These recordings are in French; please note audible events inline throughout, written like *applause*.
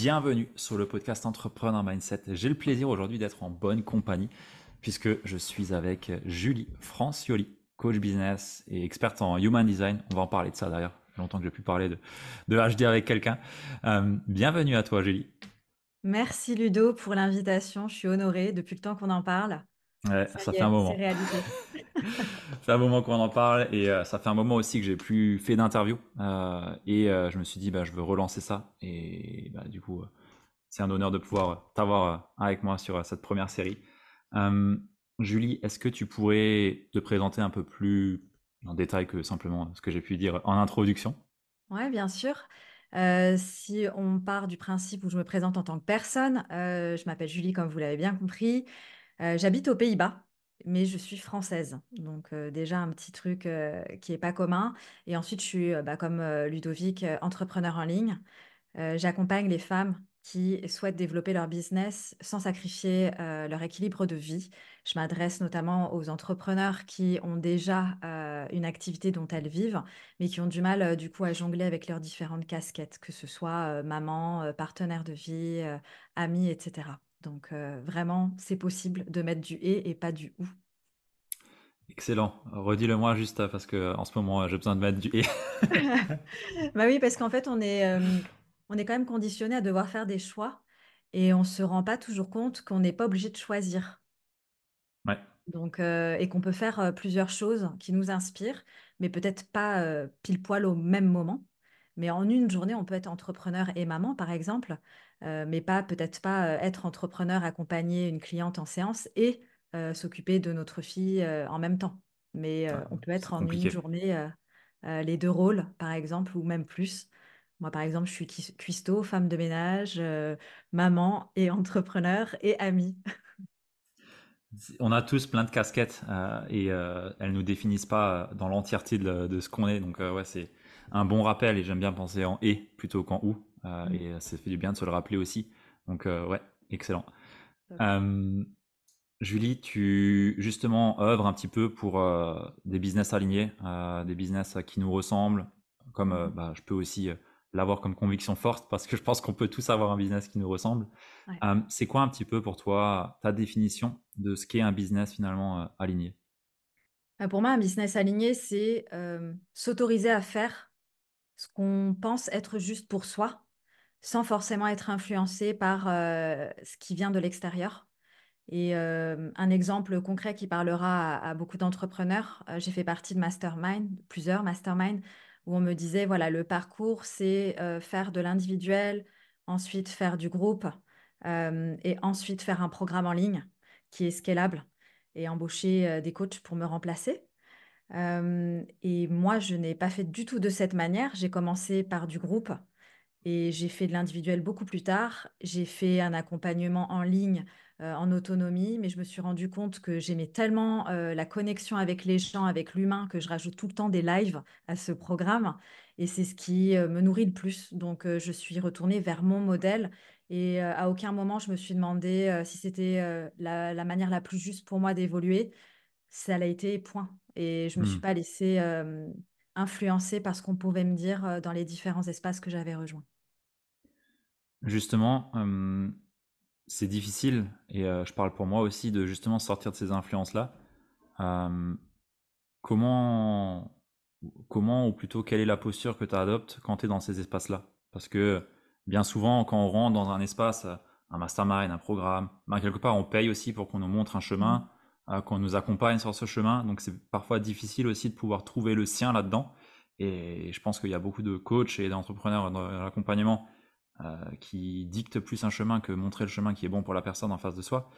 bienvenue sur le podcast Entrepreneur Mindset. J'ai le plaisir aujourd'hui d'être en bonne compagnie puisque je suis avec Julie Francioli, coach business et experte en human design. On va en parler de ça d'ailleurs. longtemps que j'ai pu parler de, de HD avec quelqu'un. Euh, bienvenue à toi Julie. Merci Ludo pour l'invitation. Je suis honorée depuis le temps qu'on en parle. Ouais, ça, fait un moment. C'est *laughs* un moment qu'on en parle et euh, ça fait un moment aussi que j'ai plus fait d'interview euh, et euh, je me suis dit bah je veux relancer ça et bah, du coup c'est un honneur de pouvoir t'avoir avec moi sur cette première série. Julie, est-ce que tu pourrais te présenter un peu plus en détail que simplement ce que j'ai pu dire en introduction? Ouais, bien sûr. si on part du principe où je me présente en tant que personne, je m'appelle Julie, comme vous l'avez bien compris. J'habite aux Pays-Bas mais je suis française. Donc déjà un petit truc qui est pas commun. Et ensuite, je suis, bah, comme Ludovic, entrepreneur en ligne. J'accompagne les femmes qui souhaitent développer leur business sans sacrifier leur équilibre de vie. Je m'adresse notamment aux entrepreneurs qui ont déjà une activité dont elles vivent, mais qui ont du mal du coup à jongler avec leurs différentes casquettes, que ce soit maman, partenaire de vie, ami, etc. Donc vraiment, c'est possible de mettre du et et pas du ou. Excellent. Redis-le-moi juste parce que en ce moment, j'ai besoin de mettre du et. *laughs* bah oui, parce qu'en fait, on est, on est quand même conditionné à devoir faire des choix et on se rend pas toujours compte qu'on n'est pas obligé de choisir. Ouais. Donc, et qu'on peut faire plusieurs choses qui nous inspirent, mais peut-être pas pile poil au même moment. Mais en une journée, on peut être entrepreneur et maman, par exemple, euh, mais pas peut-être pas euh, être entrepreneur, accompagner une cliente en séance et euh, s'occuper de notre fille en même temps. Mais on peut être en une journée les deux rôles, par exemple, ou même plus. Moi, par exemple, je suis cuistot, femme de ménage, maman et *laughs* entrepreneur et amie. On a tous plein de casquettes et elles nous définissent pas dans l'entièreté de, de, ce qu'on est. Donc ouais, c'est un bon rappel et j'aime bien penser en et plutôt qu'en ou. Euh, mm. Et ça fait du bien de se le rappeler aussi. Donc euh, ouais, excellent. Julie, tu justement œuvres un petit peu pour euh, des business alignés, des business qui nous ressemblent, comme mm. bah, je peux aussi l'avoir comme conviction forte parce que je pense qu'on peut tous avoir un business qui nous ressemble. c'est quoi un petit peu pour toi ta définition de ce qu'est un business finalement aligné? Pour moi, un business aligné, c'est s'autoriser à faire ce qu'on pense être juste pour soi, sans forcément être influencé par euh, ce qui vient de l'extérieur. Et euh, un exemple concret qui parlera à, beaucoup d'entrepreneurs, euh, j'ai fait partie de mastermind, plusieurs mastermind, où on me disait, voilà, le parcours, c'est faire de l'individuel, ensuite faire du groupe, et ensuite faire un programme en ligne qui est scalable et embaucher des coachs pour me remplacer et moi, je n'ai pas fait du tout de cette manière. J'ai commencé par du groupe et j'ai fait de l'individuel beaucoup plus tard. J'ai fait un accompagnement en ligne en autonomie, mais je me suis rendu compte que j'aimais tellement la connexion avec les gens, avec l'humain, que je rajoute tout le temps des lives à ce programme. Et c'est ce qui me nourrit le plus. Donc, je suis retournée vers mon modèle. Et à aucun moment, je me suis demandé si c'était la, la, manière la plus juste pour moi d'évoluer. Ça l'a été, point. Et je ne me suis mmh. pas laissée influencer par ce qu'on pouvait me dire dans les différents espaces que j'avais rejoints. Justement, c'est difficile, et je parle pour moi aussi, de justement sortir de ces influences-là. comment, comment, ou plutôt, quelle est la posture que tu adoptes quand tu es dans ces espaces-là? Parce que bien souvent, quand on rentre dans un espace, un mastermind, un programme, ben, quelque part, on paye aussi pour qu'on nous montre un chemin. Euh, qu'on nous accompagne sur ce chemin. Donc c'est parfois difficile aussi de pouvoir trouver le sien là-dedans. Et je pense qu'il y a beaucoup de coachs et d'entrepreneurs dans l'accompagnement euh, qui dictent plus un chemin que montrer le chemin qui est bon pour la personne en face de soi.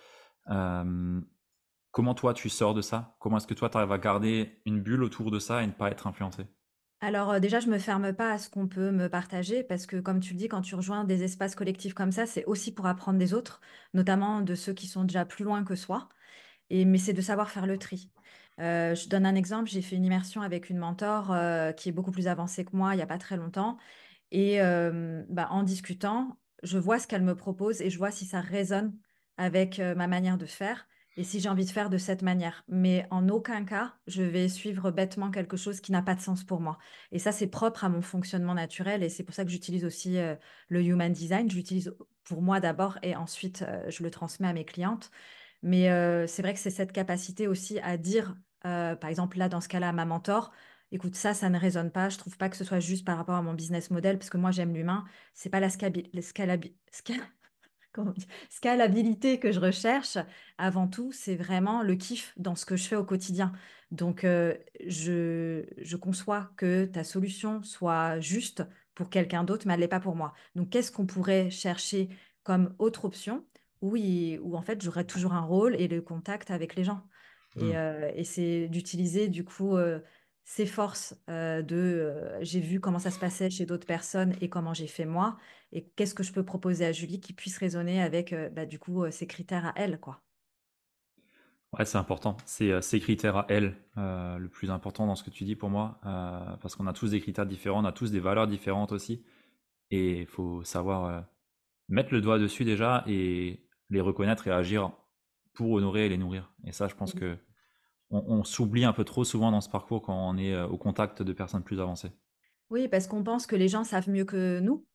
Euh, comment toi tu sors de ça? Comment est-ce que toi tu arrives à garder une bulle autour de ça et ne pas être influencé? Alors déjà, je me ferme pas à ce qu'on peut me partager parce que comme tu le dis, quand tu rejoins des espaces collectifs comme ça, c'est aussi pour apprendre des autres, notamment de ceux qui sont déjà plus loin que soi mais c'est de savoir faire le tri. Euh, je donne un exemple, j'ai fait une immersion avec une mentor euh, qui est beaucoup plus avancée que moi il n'y a pas très longtemps. Et euh, bah, en discutant, je vois ce qu'elle me propose et je vois si ça résonne avec ma manière de faire. et si j'ai envie de faire de cette manière. Mais en aucun cas, je vais suivre bêtement quelque chose qui n'a pas de sens pour moi. Et ça, c'est propre à mon fonctionnement naturel et c'est pour ça que j'utilise aussi le Human Design. J'utilise pour moi d'abord et ensuite je le transmets à mes clientes. Mais c'est vrai que c'est cette capacité aussi à dire, par exemple là, dans ce cas-là, à ma mentor, écoute, ça, ça ne résonne pas. Je trouve pas que ce soit juste par rapport à mon business model, parce que moi, j'aime l'humain. C'est pas la *laughs* scalabilité que je recherche, avant tout, c'est vraiment le kiff dans ce que je fais au quotidien. Donc, je conçois que ta solution soit juste pour quelqu'un d'autre, mais elle n'est pas pour moi. Donc, qu'est-ce qu'on pourrait chercher comme autre option où, où en fait, j'aurais toujours un rôle et le contact avec les gens. Et, Hmm. euh, et c'est d'utiliser du coup euh, ces forces euh, de euh, j'ai vu comment ça se passait chez d'autres personnes et comment j'ai fait moi et qu'est-ce que je peux proposer à Julie qui puisse résonner avec bah, du coup ses critères à elle quoi. Ouais, c'est important. C'est ces critères à elle, le plus important dans ce que tu dis pour moi, parce qu'on a tous des critères différents, on a tous des valeurs différentes aussi, et il faut savoir mettre le doigt dessus déjà et les reconnaître et agir pour honorer et les nourrir. Et ça, je pense que on, on s'oublie un peu trop souvent dans ce parcours quand on est euh, au contact de personnes plus avancées. Oui, parce qu'on pense que les gens savent mieux que nous.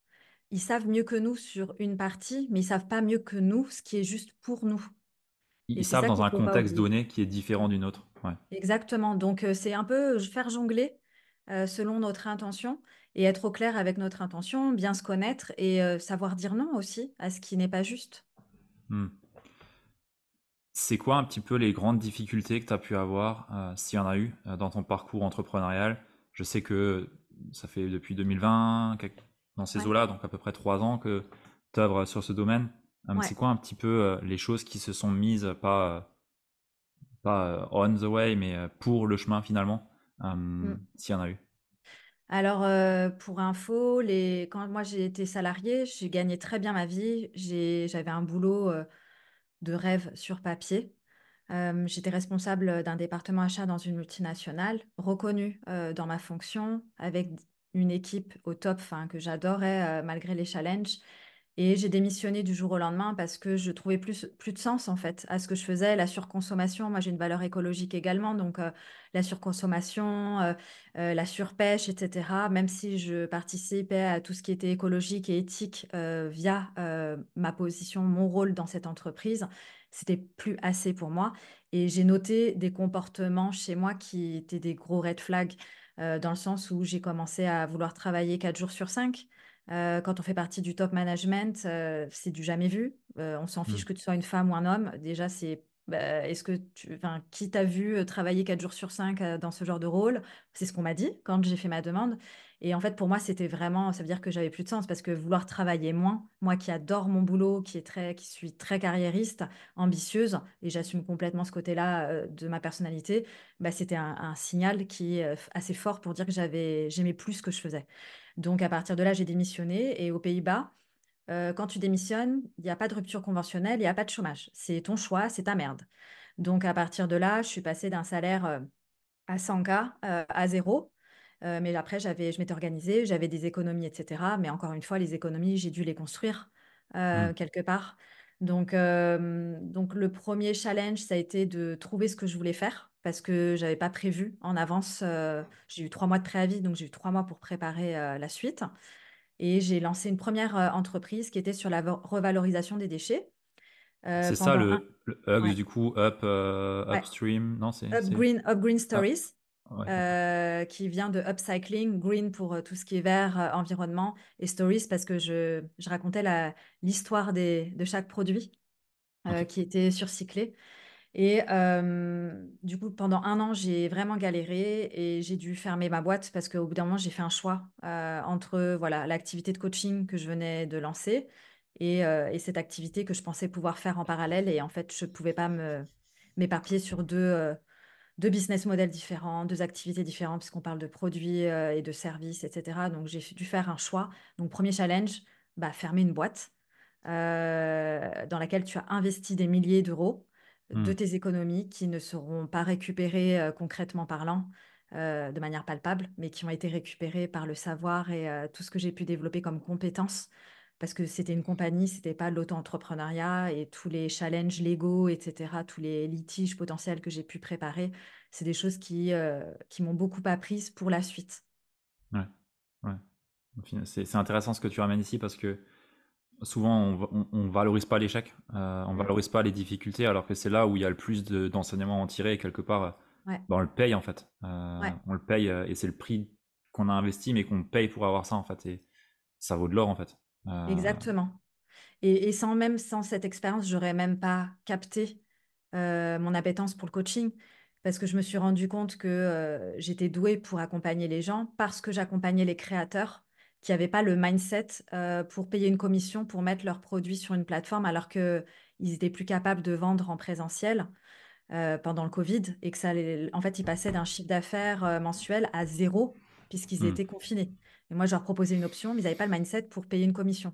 Ils savent mieux que nous sur une partie, mais ils savent pas mieux que nous ce qui est juste pour nous. Ils, savent dans un contexte donné qui est différent d'une autre. Ouais. Exactement. Donc, euh, c'est un peu faire jongler euh, selon notre intention et être au clair avec notre intention, bien se connaître et euh, savoir dire non aussi à ce qui n'est pas juste. Hmm. C'est quoi un petit peu les grandes difficultés que tu as pu avoir, euh, s'il y en a eu, euh, dans ton parcours entrepreneurial? Je sais que ça fait depuis 2020, quelque- dans ces Ouais, eaux-là, donc à peu près trois ans que tu œuvres sur ce domaine. Euh, ouais. c'est quoi un petit peu euh, les choses qui se sont mises, pas, pas on the way, mais pour le chemin finalement, euh, Mm. s'il y en a eu? Alors, pour info, quand moi j'ai été salariée, j'ai gagné très bien ma vie. J'avais un boulot de rêve sur papier. J'étais responsable d'un département achat dans une multinationale, reconnue dans ma fonction, avec une équipe au top, que j'adorais malgré les challenges. Et j'ai démissionné du jour au lendemain parce que je trouvais plus, plus de sens en fait à ce que je faisais, la surconsommation. Moi, j'ai une valeur écologique également, donc euh, la surconsommation, euh, euh, la surpêche, etc. Même si je participais à tout ce qui était écologique et éthique via ma position, mon rôle dans cette entreprise, c'était plus assez pour moi. Et j'ai noté des comportements chez moi qui étaient des gros red flags, dans le sens où j'ai commencé à vouloir travailler 4 jours sur 5. Euh, quand on fait partie du top management, euh, c'est du jamais vu. Euh, on s'en Hmm. fiche que tu sois une femme ou un homme. Déjà, c'est bah, est-ce que tu, enfin, qui t'a vu travailler 4 jours sur 5 euh, dans ce genre de rôle? C'est ce qu'on m'a dit quand j'ai fait ma demande. Et en fait, pour moi, c'était vraiment, ça veut dire que j'avais plus de sens parce que vouloir travailler moins, moi qui adore mon boulot, qui est très, qui suis très carriériste, ambitieuse, et j'assume complètement ce côté-là euh, de ma personnalité, bah, c'était un, signal qui est euh, assez fort pour dire que j'aimais plus ce que je faisais. Donc à partir de là, j'ai démissionné et aux Pays-Bas, euh, quand tu démissionnes, il n'y a pas de rupture conventionnelle, il n'y a pas de chômage. C'est ton choix, c'est ta merde. Donc à partir de là, je suis passée d'un salaire à 100K euh, à zéro. Euh, mais après, j'avais, je m'étais organisée, j'avais des économies, etc. Mais encore une fois, les économies, j'ai dû les construire Hmm. euh, quelque part. Donc, euh, donc le premier challenge, ça a été de trouver ce que je voulais faire parce que j'avais pas prévu en avance. j'ai eu trois mois de préavis, donc j'ai eu trois mois pour préparer la suite. Et j'ai lancé une première entreprise qui était sur la revalorisation des déchets. Euh, C'est ça un... le, Ouais, du coup, up, euh, ouais. upstream, non, c'est, Up. Green, Up Green Ah, Stories, ouais, euh, qui vient de upcycling, green pour euh, tout ce qui est vert, euh, environnement, et stories parce que je, je racontais l'histoire de chaque produit qui était surcyclé. Et du coup, pendant un an, j'ai vraiment galéré et j'ai dû fermer ma boîte parce qu'au bout d'un moment, j'ai fait un choix entre voilà l'activité de coaching que je venais de lancer et, et cette activité que je pensais pouvoir faire en parallèle. Et en fait, je ne pouvais pas m'éparpiller sur deux, deux business models différents, deux activités différentes, puisqu'on parle de produits euh, et de services, etc. Donc, j'ai dû faire un choix. Donc, premier challenge, bah, fermer une boîte euh, dans laquelle tu as investi des milliers d'euros de Hmm. tes économies qui ne seront pas récupérées euh, concrètement parlant. euh, de manière palpable, mais qui ont été récupérées par le savoir et tout ce que j'ai pu développer comme compétences parce que c'était une compagnie, c'était pas l'auto-entrepreneuriat et tous les challenges légaux, etc., tous les litiges potentiels que j'ai pu préparer, c'est des choses qui, euh, qui m'ont beaucoup apprise pour la suite. Ouais, ouais. C'est intéressant ce que tu ramènes ici parce que souvent on, ne valorise pas l'échec, euh, on valorise pas les difficultés, alors que c'est là où il y a le plus d'enseignements à en tirer et quelque part, bah, on le paye en fait. Euh, on le paye et c'est le prix qu'on a investi mais qu'on paye pour avoir ça en fait et ça vaut de l'or en fait. Euh, Exactement. Et, sans même sans cette expérience, j'aurais même pas capté euh, mon appétence pour le coaching parce que je me suis rendu compte que euh, j'étais douée pour accompagner les gens parce que j'accompagnais les créateurs qui n'avaient pas le mindset pour payer une commission pour mettre leurs produits sur une plateforme alors qu'ils étaient plus capables de vendre en présentiel. pendant le Covid et que ça en fait ils passaient d'un chiffre d'affaires mensuel à zéro puisqu'ils mmh. étaient confinés. Et moi, je leur proposais une option, mais ils n'avaient pas le mindset pour payer une commission.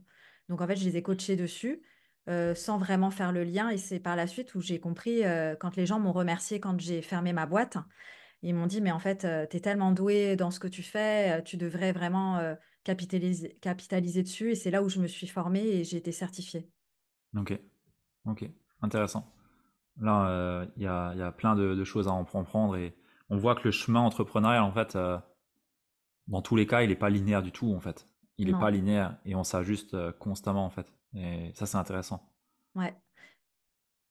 Donc, en fait, je les ai coachés dessus euh, sans vraiment faire le lien. Et c'est par la suite où j'ai compris, euh, quand les gens m'ont remercié quand j'ai fermé ma boîte, ils m'ont dit, mais en fait, euh, tu es tellement doué dans ce que tu fais, tu devrais vraiment capitaliser, dessus. Et c'est là où je me suis formée et j'ai été certifiée. Ok, ok, intéressant. Là, il y, a, y, a, plein de, de, choses à en prendre et on voit que le chemin entrepreneurial, en fait, dans tous les cas, il n'est pas linéaire du tout, en fait. Il n'est pas linéaire et on s'ajuste euh, constamment, en fait. Et ça, c'est intéressant. Ouais.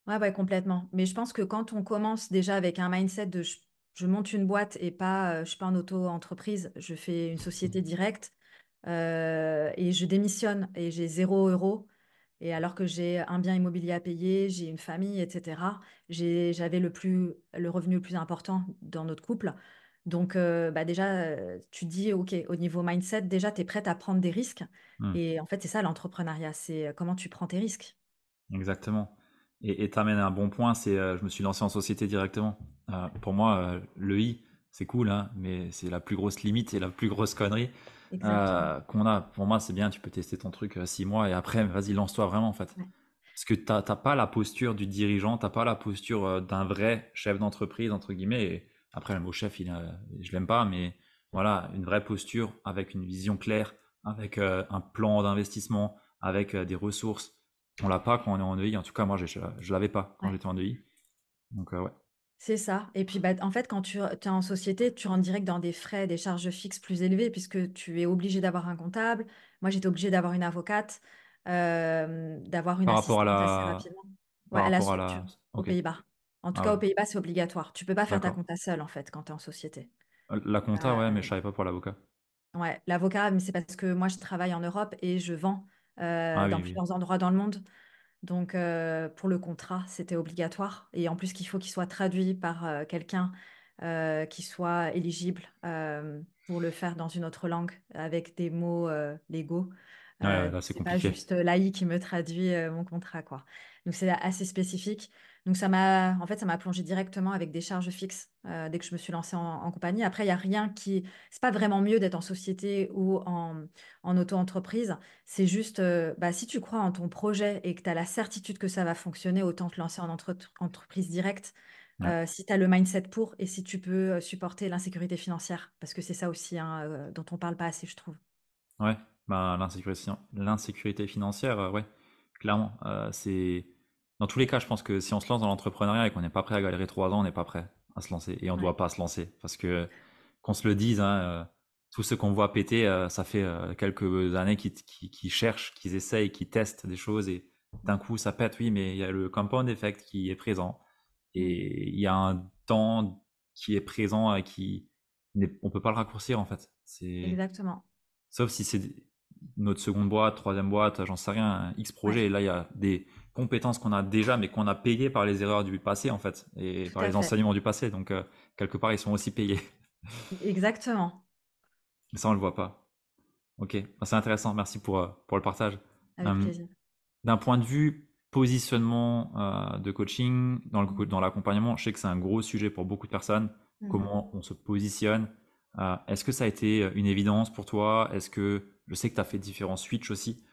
Ouais, ouais, complètement. Mais je pense que quand on commence déjà avec un mindset de je, monte une boîte et pas, euh, je suis pas en auto-entreprise, je fais une société mmh. directe euh, et je démissionne et j'ai zéro euro. Et alors que j'ai un bien immobilier à payer, j'ai une famille, etc., j'avais le, plus, le revenu le plus important dans notre couple. Donc, euh, bah déjà, euh, tu dis, OK, au niveau mindset, déjà, tu es prête à prendre des risques. Mmh. Et en fait, c'est ça l'entrepreneuriat, c'est euh, comment tu prends tes risques. Exactement. Et tu amènes un bon point, c'est je me suis lancé en société directement. pour moi, le I, c'est cool, hein, mais c'est la plus grosse limite et la plus grosse connerie qu'on a. Pour moi, c'est bien, tu peux tester ton truc six mois et après, vas-y, lance-toi vraiment, en fait. Parce que tu n'as pas la posture du dirigeant, tu n'as pas la posture d'un vrai chef d'entreprise, entre guillemets. Et, après, le mot chef, il, je l'aime pas, mais voilà, une vraie posture avec une vision claire, avec euh, un plan d'investissement, avec euh, des ressources. On l'a pas quand on est en EI. En tout cas, moi, je, je l'avais pas quand j'étais en EI. Donc, euh, ouais. C'est ça. Et puis, bah, en fait, quand tu es en société, tu rentres direct dans des frais, des charges fixes plus élevées, puisque tu es obligé d'avoir un comptable. Moi, j'étais obligée d'avoir une avocate, d'avoir une Par rapport à la... assez rapidement. Ouais, à la structure, aux Pays-Bas. En tout ah cas, aux Pays-Bas, c'est obligatoire. Tu peux pas faire ta compta seule, en fait, quand tu es en société. Euh, la compta, ouais, mais je savais pas pour l'avocat. Ouais, l'avocat, mais c'est parce que moi, je travaille en Europe et je vends euh, ah dans plusieurs endroits dans le monde. Donc, euh, pour le contrat, c'était obligatoire. Et en plus, qu'il faut qu'il soit traduit par quelqu'un qui soit éligible pour le faire dans une autre langue avec des mots légaux. Ouais, là, c'est pas juste l'AI qui me traduit mon contrat, quoi. Donc, c'est assez spécifique. Donc ça m'a, en fait, ça m'a plongé directement avec des charges fixes euh, dès que je me suis lancée en, compagnie. Après, il y a rien qui, c'est pas vraiment mieux d'être en société ou en, en auto-entreprise. C'est juste, euh, bah, si tu crois en ton projet et que tu as la certitude que ça va fonctionner, autant te lancer en entreprise directe. Euh, si tu as le mindset pour et si tu peux supporter l'insécurité financière, parce que c'est ça aussi hein, dont on parle pas assez, je trouve. Ouais, bah, l'insécurité, l'insécurité financière, ouais, clairement, c'est dans tous les cas, je pense que si on se lance dans l'entrepreneuriat et qu'on n'est pas prêt à galérer trois ans, on n'est pas prêt à se lancer. Et on ne doit pas se lancer. Parce que, qu'on se le dise, hein, euh, tous ceux qu'on voit péter, euh, ça fait euh, quelques années qu'ils cherchent, qu'ils essayent, qu'ils testent des choses. Et d'un coup, ça pète, oui, mais il y a le compound effect qui est présent. Et il y a un temps qui est présent et qui. On peut pas le raccourcir, en fait. Exactement. Sauf si c'est notre seconde boîte, troisième boîte, j'en sais rien, X projet. Et là, il y a des compétences qu'on a déjà, mais qu'on a payées par les erreurs du passé, en fait, et par les enseignements du passé. Donc, euh, quelque part, ils sont aussi payés. Exactement. Ça, on le voit pas. Ok, c'est intéressant. Merci pour, euh, pour le partage. Avec euh, plaisir. D'un point de vue positionnement de coaching dans, le, dans l'accompagnement, je sais que c'est un gros sujet pour beaucoup de personnes. Mmh Comment on se positionne Est-ce que ça a été une évidence pour toi? Est-ce que je sais que tu as fait différents switches aussi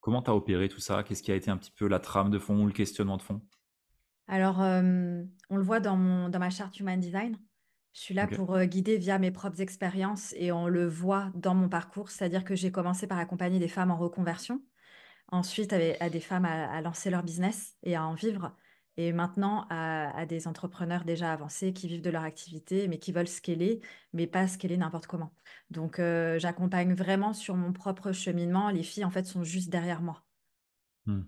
Comment tu as opéré tout ça? Qu'est-ce qui a été un petit peu la trame de fond ou le questionnement de fond? Alors, on le voit dans, mon, dans ma charte Human Design. Je suis là pour euh, guider via mes propres expériences et on le voit dans mon parcours, c'est-à-dire que j'ai commencé par accompagner des femmes en reconversion, ensuite à, à des femmes à, à lancer leur business et à en vivre, et maintenant à, à des entrepreneurs déjà avancés qui vivent de leur activité, mais qui veulent scaler, mais pas scaler n'importe comment. Donc euh, j'accompagne vraiment sur mon propre cheminement. Les filles, en fait, sont juste derrière moi. Hmm.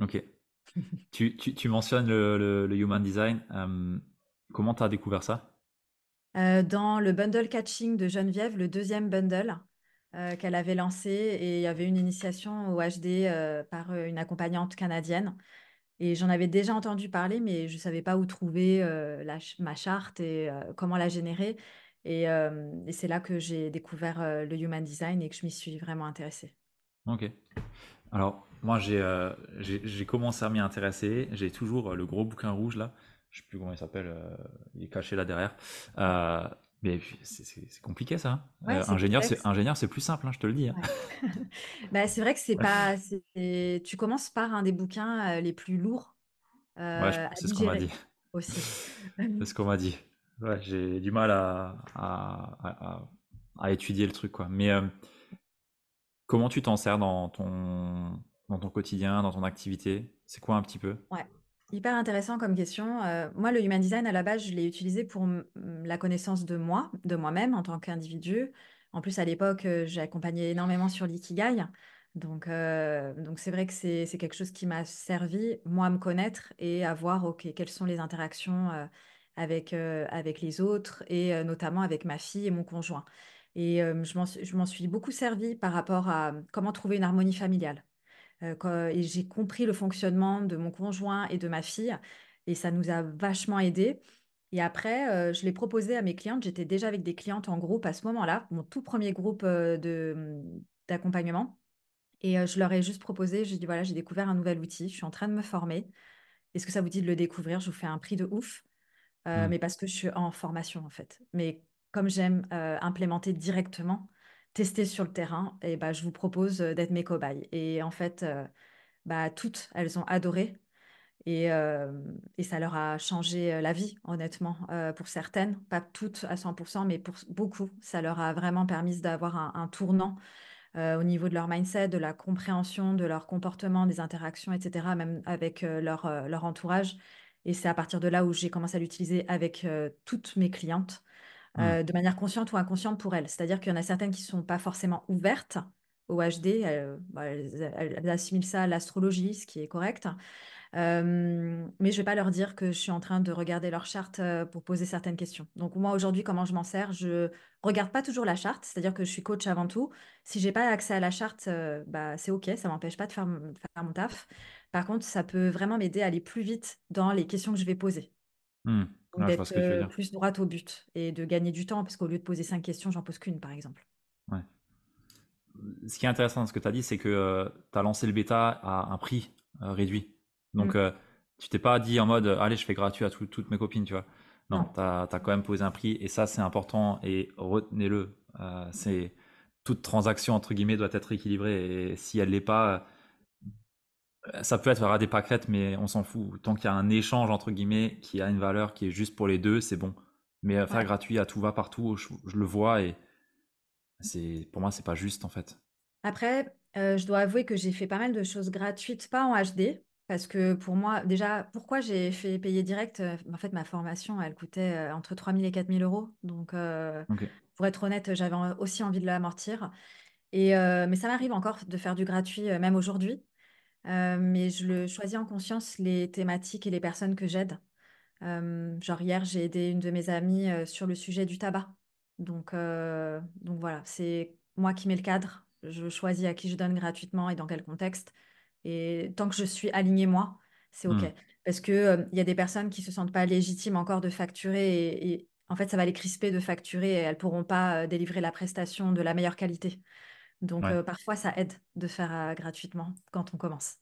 Ok. *laughs* Tu, tu, tu mentionnes le, le, le human design. euh, comment tu as découvert ça? Euh, dans le bundle catching de Geneviève, le deuxième bundle euh, qu'elle avait lancé, et il y avait une initiation au HD par une accompagnante canadienne. Et j'en avais déjà entendu parler, mais je ne savais pas où trouver la ma charte et comment la générer. Et, et c'est là que j'ai découvert le Human Design et que je m'y suis vraiment intéressée. Ok. Alors, moi, j'ai commencé à m'y intéresser. J'ai toujours le gros bouquin rouge là. Je sais plus comment il s'appelle. il est caché là derrière. Mais c'est compliqué ça. hein. Ouais, Euh, ingénieur, c'est ingénieur, c'est plus simple, hein, je te le dis. hein. Ouais. *laughs* Bah, c'est vrai que c'est pas. Tu commences par un des bouquins euh, les plus lourds euh, c'est ce qu'on m'a dit. aussi. C'est ce qu'on m'a dit. J'ai du mal à, à, à, à- à étudier le truc, quoi. Mais euh, comment tu t'en sers dans ton, dans ton quotidien, dans ton activité? C'est quoi un petit peu? Ouais, hyper intéressant comme question. Euh, moi, le human design, à la base, je l'ai utilisé pour la connaissance de moi, de moi-même en tant qu'individu. En plus, à l'époque, euh, j'ai accompagné énormément sur l'ikigai. Donc, euh, c'est vrai que c'est, quelque chose qui m'a servi, moi, à me connaître et à voir, OK, quelles sont les interactions avec, avec les autres et notamment avec ma fille et mon conjoint. Et je m'en, je m'en suis beaucoup servi par rapport à comment trouver une harmonie familiale. Euh, quand- et j'ai compris le fonctionnement de mon conjoint et de ma fille, et ça nous a vachement aidés. Et après, euh, je l'ai proposé à mes clientes. J'étais déjà avec des clientes en groupe à ce moment-là, mon tout premier groupe euh, de, d'accompagnement. Et euh, je leur ai juste proposé, j'ai dit, voilà, j'ai découvert un nouvel outil, je suis en train de me former. Est-ce que ça vous dit de le découvrir? Je vous fais un prix de ouf, Euh, Hmm, mais parce que je suis en formation en fait. Mais comme j'aime euh, implémenter directement, tester sur le terrain, et bah, je vous propose euh, d'être mes cobayes. Et en fait, euh, bah, toutes, elles ont adoré et, euh, et ça leur a changé la vie, honnêtement, pour certaines, pas toutes à 100%, mais pour beaucoup, ça leur a vraiment permis d'avoir un, tournant au niveau de leur mindset, de la compréhension de leur comportement, des interactions, etc., même avec leur, leur entourage. Et c'est à partir de là où j'ai commencé à l'utiliser avec toutes mes clientes, euh, de manière consciente ou inconsciente pour elles. C'est-à-dire qu'il y en a certaines qui ne sont pas forcément ouvertes au HD, elles, bah, elles- elles assimilent ça à l'astrologie, ce qui est correct. Euh, mais je vais pas leur dire que je suis en train de regarder leur charte euh, pour poser certaines questions. Donc moi aujourd'hui, comment je m'en sers? Je regarde pas toujours la charte, c'est-à-dire que je suis coach avant tout. Si j'ai pas accès à la charte, euh, bah c'est ok, ça m'empêche pas de faire, mon taf. Par contre, ça peut vraiment m'aider à aller plus vite dans les questions que je vais poser. hmm. D'être euh, plus droite au but et de gagner du temps parce qu'au lieu de poser cinq questions, j'en pose qu'une par exemple. Ouais. Ce qui est intéressant dans ce que tu as dit, c'est que tu as lancé le bêta à un prix euh, réduit. Donc, Mm. euh, tu t'es pas dit en mode, euh, allez, je fais gratuit à tout- toutes mes copines, tu vois. Non, Non, tu as, quand même posé un prix et ça, c'est important et retenez-le. Euh, c'est toute transaction, entre guillemets, doit être équilibrée et si elle l'est pas, euh, ça peut être à des pâquerettes, mais on s'en fout. Tant qu'il y a un échange, entre guillemets, qui a une valeur qui est juste pour les deux, c'est bon. Mais faire ouais. gratuit à tout va partout, je, je le vois et c'est, pour moi, c'est pas juste en fait. Après, euh, je dois avouer que j'ai fait pas mal de choses gratuites, pas en HD, parce que pour moi, déjà, pourquoi j'ai fait payer direct? euh, En fait, ma formation, elle coûtait euh, entre 3000 et 4000 euros. Donc, euh, pour être honnête, j'avais aussi envie de l'amortir. Et, euh, mais ça m'arrive encore de faire du gratuit, même aujourd'hui. Euh, mais je le choisis en conscience les thématiques et les personnes que j'aide. Euh, genre hier, j'ai aidé une de mes amies euh, sur le sujet du tabac. Donc, donc voilà, c'est moi qui mets le cadre. Je choisis à qui je donne gratuitement et dans quel contexte. Et tant que je suis alignée moi, c'est OK. Hmm. Parce que, euh, il y a des personnes qui se sentent pas légitimes encore de facturer et, et en fait, ça va les crisper de facturer et elles pourront pas délivrer la prestation de la meilleure qualité. Donc, Ouais. euh, parfois, ça aide de faire euh, gratuitement quand on commence.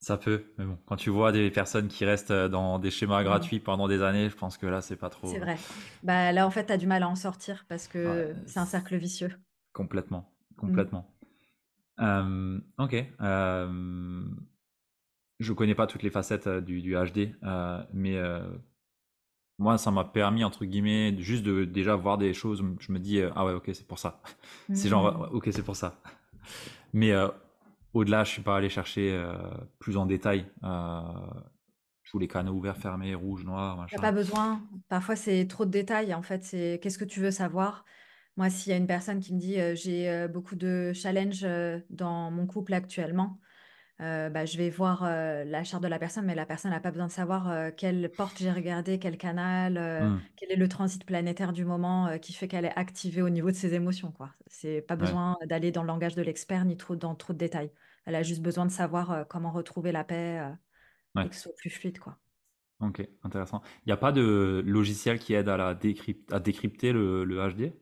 Ça peut, mais bon, quand tu vois des personnes qui restent euh, dans des schémas Mm. gratuits pendant des années, je pense que là, c'est pas C'est trop. vrai. Bah, là, en fait, tu as du mal à en sortir parce Ouais, que c'est un c'est- cercle vicieux. complètement, Mm. complètement. Euh, ok. je connais pas toutes les facettes du, du HD, mais moi, ça m'a permis, entre guillemets, juste de déjà voir des choses. Je me dis, euh, ah ouais, ok, c'est pour ça. *laughs* C'est genre, Mhm. ok, c'est pour ça. Mais euh, au-delà, je suis pas allé chercher euh, plus en détail tous les canaux ouverts, fermés, rouges, noirs, Il n'y a machin. pas besoin. Parfois, c'est trop de détails. En fait, c'est qu'est-ce que tu veux savoir? Moi, s'il y a une personne qui me dit j'ai beaucoup de challenges dans mon couple actuellement, euh, bah, je vais voir euh, la charte de la personne, mais la personne n'a pas besoin de savoir euh, quelle porte j'ai regardé, quel canal, Hmm, quel est le transit planétaire du moment qui fait qu'elle est activée au niveau de ses émotions, quoi. C'est pas ouais, besoin d'aller dans le langage de l'expert ni trop dans trop de détails. Elle a juste besoin de savoir comment retrouver la paix ouais. et que ce soit plus fluide, quoi. Ok, intéressant. Il n'y a pas de logiciel qui aide à, la décryp- à décrypter le, le HD?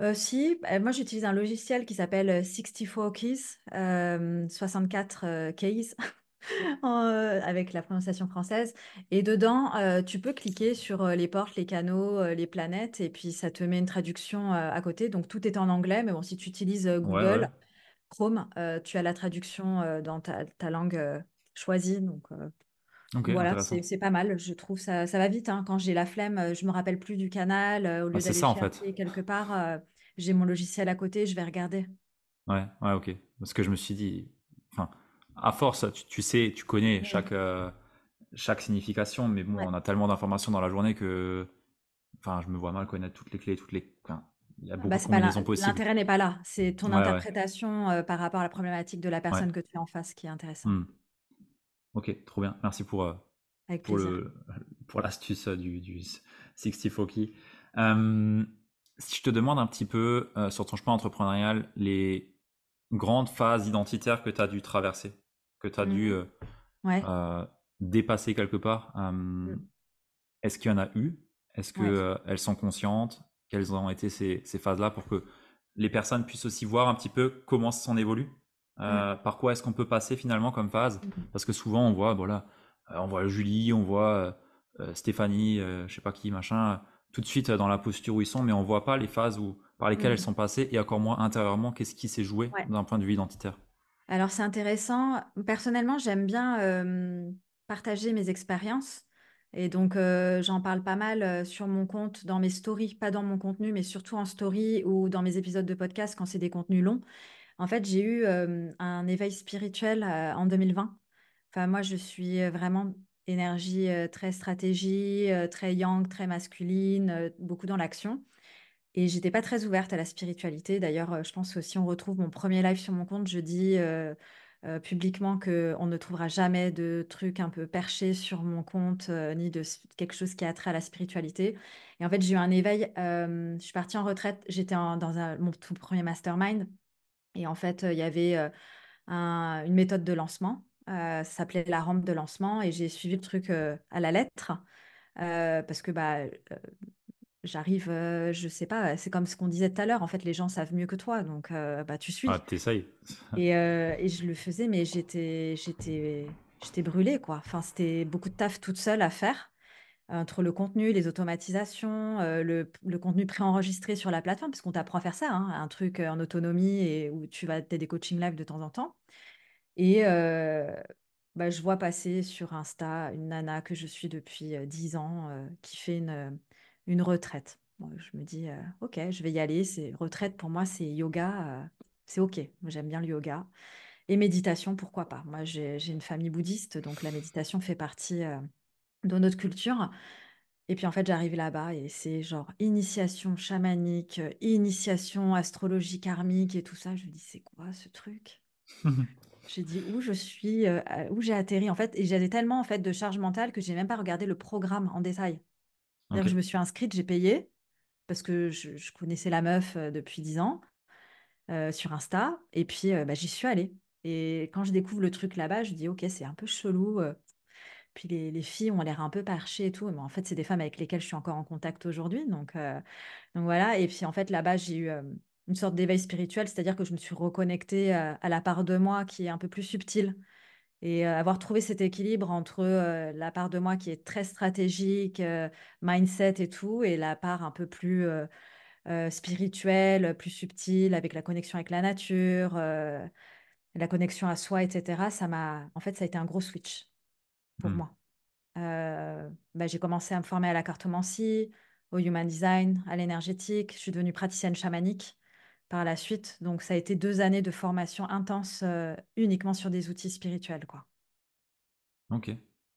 Euh, si, euh, moi j'utilise un logiciel qui s'appelle euh, 64 Keys, euh, 64 euh, Keys, *laughs* en, euh, avec la prononciation française. Et dedans, euh, tu peux cliquer sur euh, les portes, les canaux, les planètes, et puis ça te met une traduction à côté. Donc tout est en anglais, mais bon, si tu utilises Ouais, ouais. Google, Chrome, euh, tu as la traduction euh, dans ta, ta langue euh, choisie. Donc euh, Voilà, c'est pas mal. Je trouve ça, ça va vite. hein. Quand j'ai la flemme, euh, je me rappelle plus du canal. euh, au Bah, lieu c'est d'aller en fait. quelque part, euh, j'ai mon logiciel à côté, je vais regarder. Ouais, ouais, ok. Parce que je me suis dit, enfin, à force, tu, tu sais, tu connais chaque, euh, chaque signification, mais bon, Ouais. on a tellement d'informations dans la journée que, enfin, je me vois mal connaître toutes les clés, toutes les, enfin, il y a Ah beaucoup Bah, de combinaisons possibles. l'intérêt n'est pas là. C'est ton Ouais, ouais, interprétation euh, par rapport à la problématique de la personne que tu as en face qui est intéressant. Hmm. Ok, trop bien. Merci pour, euh, Avec pour plaisir. le, *laughs* pour l'astuce euh, du, du 64 key. Euh, si je te demande un petit peu euh, sur ton chemin entrepreneurial, les grandes phases identitaires que tu as dû traverser, que tu as dû Ouais. euh, dépasser quelque part, euh, Mm. est-ce qu'il y en a eu? Est-ce que Ouais. sont conscientes? Quelles ont été ces, ces phases-là pour que les personnes puissent aussi voir un petit peu comment s'en évolue? Euh, Par quoi est-ce qu'on peut passer finalement comme phase? Mhm. Parce que souvent on voit, voilà, euh, on voit Julie, on voit euh, Stéphanie, euh, je sais pas qui, machin, tout de suite dans la posture où ils sont, mais on voit pas les phases où, par lesquelles elles Mhm. sont passées et encore moins intérieurement qu'est-ce qui s'est joué Ouais. d'un point de vue identitaire. Alors, c'est intéressant. Personnellement, j'aime bien partager mes expériences. Et donc, euh, j'en parle pas mal euh, sur mon compte, dans mes stories, pas dans mon contenu, mais surtout en story ou dans mes épisodes de podcast quand c'est des contenus longs. En fait, j'ai eu un éveil spirituel en 2020. Enfin, moi, je suis vraiment énergie très stratégie, très yang, très masculine, beaucoup dans l'action. Et j'étais pas très ouverte à la spiritualité. D'ailleurs, je pense que si on retrouve mon premier live sur mon compte, je dis publiquement que on ne trouvera jamais de trucs un peu perchés sur mon compte, ni de quelque chose qui a trait à la spiritualité. Et en fait, j'ai eu un éveil. je suis partie en retraite. J'étais dans mon tout premier mastermind. Et en fait, il y avait euh, un- une méthode de lancement. Euh, ça s'appelait la rampe de lancement. Et j'ai suivi le truc euh, à la lettre. Parce que bah, J'arrive, euh, je sais pas, c'est comme ce qu'on disait tout à l'heure, en fait, les gens savent mieux que toi, donc euh, bah, tu Ah, suis. t'essayes. *laughs* Et, euh, et je le faisais, mais j'étais, j'étais, j'étais brûlée, quoi. Enfin, c'était beaucoup de taf toute seule à faire, entre le contenu, les automatisations, euh, le, contenu préenregistré sur la plateforme, parce qu'on t'apprend à faire ça, hein, un truc euh, en autonomie et où tu vas t'as des coachings live de temps en temps. Et euh, bah, je vois passer sur Insta une nana que je suis depuis euh, 10 ans qui fait une, une retraite. Bon, je me dis, ok, je vais y aller. Retraite pour moi, c'est yoga, c'est ok. J'aime bien le yoga. Et méditation, pourquoi pas? Moi, j'ai une famille bouddhiste, donc la méditation fait partie de notre culture. Et puis en fait, j'arrive là-bas et c'est genre initiation chamanique, euh, initiation astrologie karmique et tout ça. Je me dis, c'est quoi ce truc? *laughs* J'ai dit où je suis, euh, où j'ai atterri en fait, et j'avais tellement en fait de charge mentale que j'ai même pas regardé le programme en détail. Que je me suis inscrite, j'ai payé parce que je, je connaissais la meuf euh, depuis 10 ans euh, sur Insta, et puis euh, bah, j'y suis allée. Et quand je découvre le truc là-bas, je dis ok, c'est un peu chelou. Puis les, les filles ont l'air un peu perchées et tout, mais en fait c'est des femmes avec lesquelles je suis encore en contact aujourd'hui, donc donc voilà. Et puis en fait là-bas j'ai eu une sorte d'éveil spirituel, c'est-à-dire que je me suis reconnectée à, la part de moi qui est un peu plus subtile et avoir trouvé cet équilibre entre la part de moi qui est très stratégique, mindset et tout, et la part un peu plus spirituelle, plus subtile, avec la connexion avec la nature, la connexion à soi, etc. Ça m'a, en fait, ça a été un gros switch pour Hmm. moi. bah, j'ai commencé à me former à la cartomancie, au human design, à l'énergétique. Je suis devenue praticienne chamanique par la suite. Donc, ça a été deux années de formation intense uniquement sur des outils spirituels, quoi. Ok,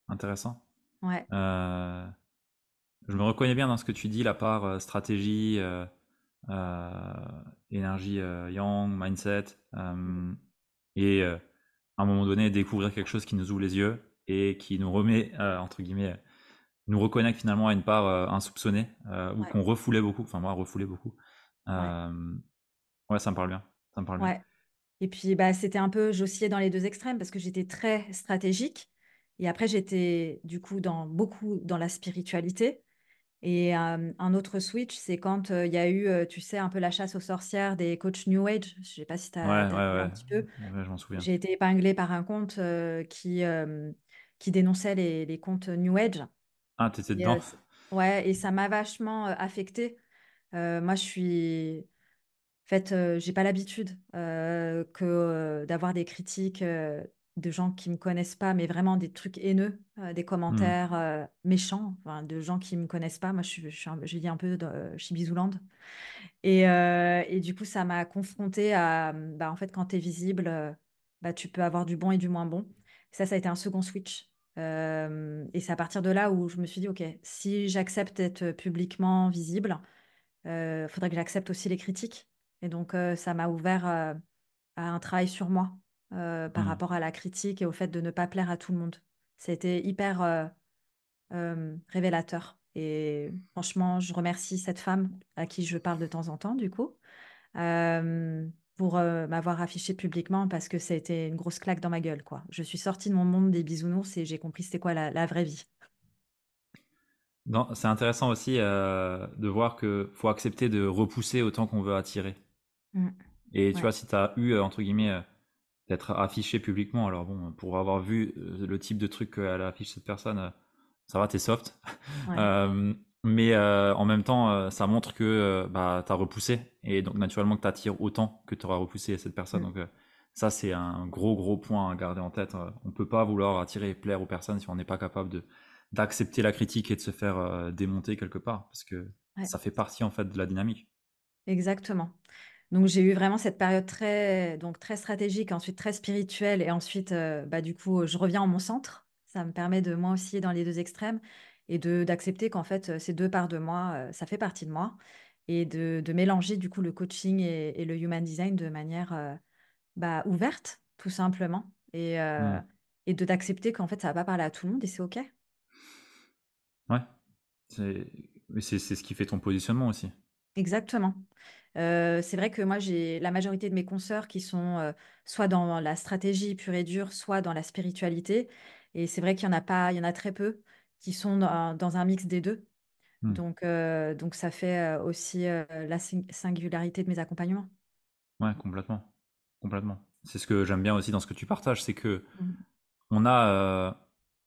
intéressant. Ouais. Euh, je me reconnais bien dans ce que tu dis, la part euh, stratégie, euh, énergie yang, mindset, et à un moment donné découvrir quelque chose qui nous ouvre les yeux et qui nous remet, entre guillemets, nous reconnecte finalement à une part insoupçonnée ou qu'on refoulait beaucoup, enfin moi refoulais beaucoup. Ouais. ça me parle bien. Ça me parle ouais. Et puis bah, c'était un peu, j'oscillais dans les deux extrêmes parce que j'étais très stratégique et après, j'étais du coup dans beaucoup dans la spiritualité. Et un autre switch, c'est quand il y a eu, tu sais, un peu la chasse aux sorcières des coachs New Age. Je ne sais pas si tu as, ouais, ouais, un petit peu. je m'en souviens. J'ai été épinglée par un compte qui, qui dénonçait les, les comptes New Age. Ah, tu étais dedans Ouais, et ça m'a vachement affectée. moi, je suis. En fait, j'ai pas l'habitude que d'avoir des critiques de gens qui me connaissent pas, mais vraiment des trucs haineux, euh, des commentaires mmh. euh, méchants, de gens qui me connaissent pas. Moi, je, je, suis un, vis un peu de, chez Bisouland. Et, euh, et, du coup, ça m'a confronté à, bah, en fait, quand tu es visible, bah, tu peux avoir du bon et du moins bon. Ça, ça a été un second switch. Et c'est à partir de là où je me suis dit, OK, si j'accepte d'être publiquement visible, il faudrait que j'accepte aussi les critiques. Et donc, ça m'a ouvert à un travail sur moi. Par mmh. rapport à la critique et au fait de ne pas plaire à tout le monde. C'était hyper révélateur. Et franchement, je remercie cette femme à qui je parle de temps en temps, du coup, pour m'avoir affiché publiquement parce que ça a été une grosse claque dans ma gueule. Quoi. Je suis sortie de mon monde des bisounours et j'ai compris c'était quoi la, vraie vie. C'est intéressant aussi de voir qu'il faut accepter de repousser autant qu'on veut attirer. Mmh. Et tu vois, si tu as eu, entre guillemets, d'être affiché publiquement. Alors bon, pour avoir vu le type de truc qu'elle affiche cette personne, ça va, t'es soft. Euh, mais en même temps, ça montre que bah, tu as repoussé et donc naturellement que tu attires autant que tu auras repoussé cette personne. Mm. Donc ça, c'est un gros, gros point à garder en tête. On peut pas vouloir attirer et plaire aux personnes si on n'est pas capable de d'accepter la critique et de se faire démonter quelque part parce que ça fait partie en fait de la dynamique. Exactement. Donc j'ai eu vraiment cette période très, donc très stratégique, ensuite très spirituelle, et ensuite, euh, bah, du coup, je reviens en mon centre. Ça me permet de moi aussi dans les deux extrêmes et de d'accepter qu'en fait, euh, ces deux parts de moi, euh, ça fait partie de moi, et de, de mélanger du coup le coaching et, le human design de manière bah, ouverte, tout simplement, et, mmh. et de d'accepter qu'en fait, ça va pas parler à tout le monde et c'est ok. Ouais, c'est c'est ce qui fait ton positionnement aussi. Exactement. Euh, c'est vrai que moi, j'ai la majorité de mes consoeurs qui sont euh, soit dans la stratégie pure et dure, soit dans la spiritualité. Et c'est vrai qu'il y en a pas, il y en a très peu qui sont dans, un mix des deux. Hmm. Donc, euh, donc ça fait aussi la singularité de mes accompagnements. Ouais, complètement, complètement. C'est ce que j'aime bien aussi dans ce que tu partages, c'est que mmh. on a,